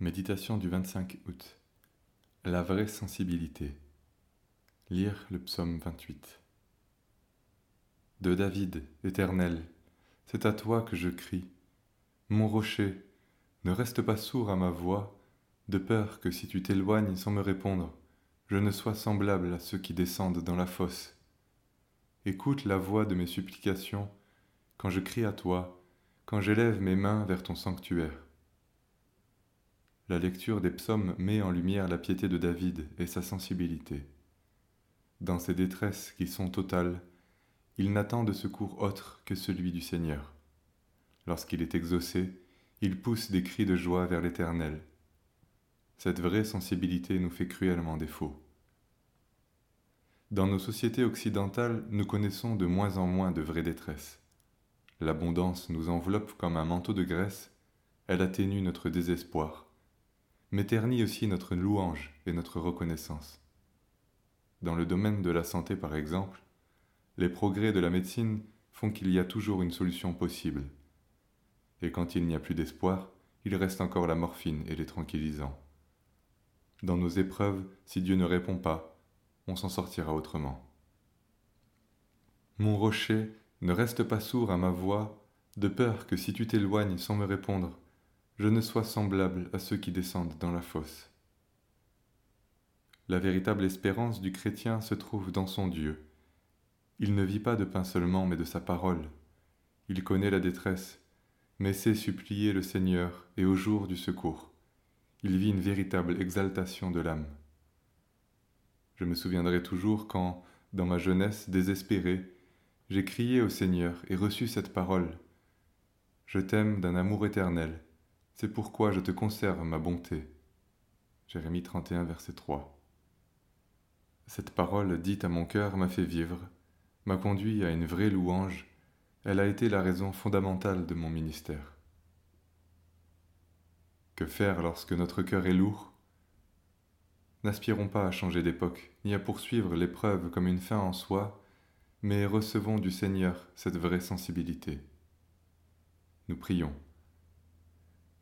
Méditation du 25 août. La vraie sensibilité. Lire le psaume 28. De David, éternel, c'est à toi que je crie. Mon rocher, ne reste pas sourd à ma voix, de peur que si tu t'éloignes sans me répondre, je ne sois semblable à ceux qui descendent dans la fosse. Écoute la voix de mes supplications quand je crie à toi, quand j'élève mes mains vers ton sanctuaire. La lecture des psaumes met en lumière la piété de David et sa sensibilité. Dans ses détresses qui sont totales, il n'attend de secours autre que celui du Seigneur. Lorsqu'il est exaucé, il pousse des cris de joie vers l'Éternel. Cette vraie sensibilité nous fait cruellement défaut. Dans nos sociétés occidentales, nous connaissons de moins en moins de vraies détresses. L'abondance nous enveloppe comme un manteau de graisse, elle atténue notre désespoir mais ternit aussi notre louange et notre reconnaissance. Dans le domaine de la santé, par exemple, les progrès de la médecine font qu'il y a toujours une solution possible. Et quand il n'y a plus d'espoir, il reste encore la morphine et les tranquillisants. Dans nos épreuves, si Dieu ne répond pas, on s'en sortira autrement. Mon rocher, ne reste pas sourd à ma voix, de peur que si tu t'éloignes sans me répondre, je ne sois semblable à ceux qui descendent dans la fosse. La véritable espérance du chrétien se trouve dans son Dieu. Il ne vit pas de pain seulement, mais de sa parole. Il connaît la détresse, mais sait supplier le Seigneur et au jour du secours. Il vit une véritable exaltation de l'âme. Je me souviendrai toujours quand, dans ma jeunesse désespérée, j'ai crié au Seigneur et reçu cette parole. Je t'aime d'un amour éternel c'est pourquoi je te conserve ma bonté. Jérémie 31, verset 3. Cette parole dite à mon cœur m'a fait vivre, m'a conduit à une vraie louange, elle a été la raison fondamentale de mon ministère. Que faire lorsque notre cœur est lourd? N'aspirons pas à changer d'époque, ni à poursuivre l'épreuve comme une fin en soi, mais recevons du Seigneur cette vraie sensibilité. Nous prions.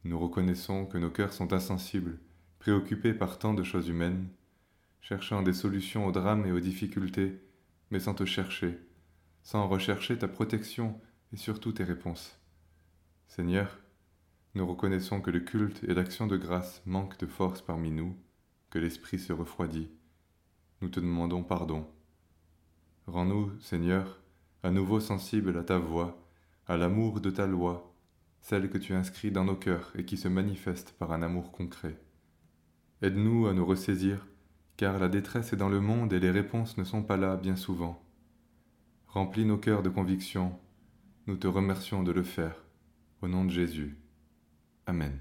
Nous reconnaissons que nos cœurs sont insensibles, préoccupés par tant de choses humaines, cherchant des solutions aux drames et aux difficultés, mais sans te chercher, sans rechercher ta protection et surtout tes réponses. Seigneur, nous reconnaissons que le culte et l'action de grâce manquent de force parmi nous, que l'esprit se refroidit. Nous te demandons pardon. Rends-nous, Seigneur, à nouveau sensibles à ta voix, à l'amour de ta loi, celle que tu inscris dans nos cœurs et qui se manifeste par un amour concret. Aide-nous à nous ressaisir, car la détresse est dans le monde et les réponses ne sont pas là bien souvent. Remplis nos cœurs de conviction, nous te remercions de le faire. Au nom de Jésus. Amen.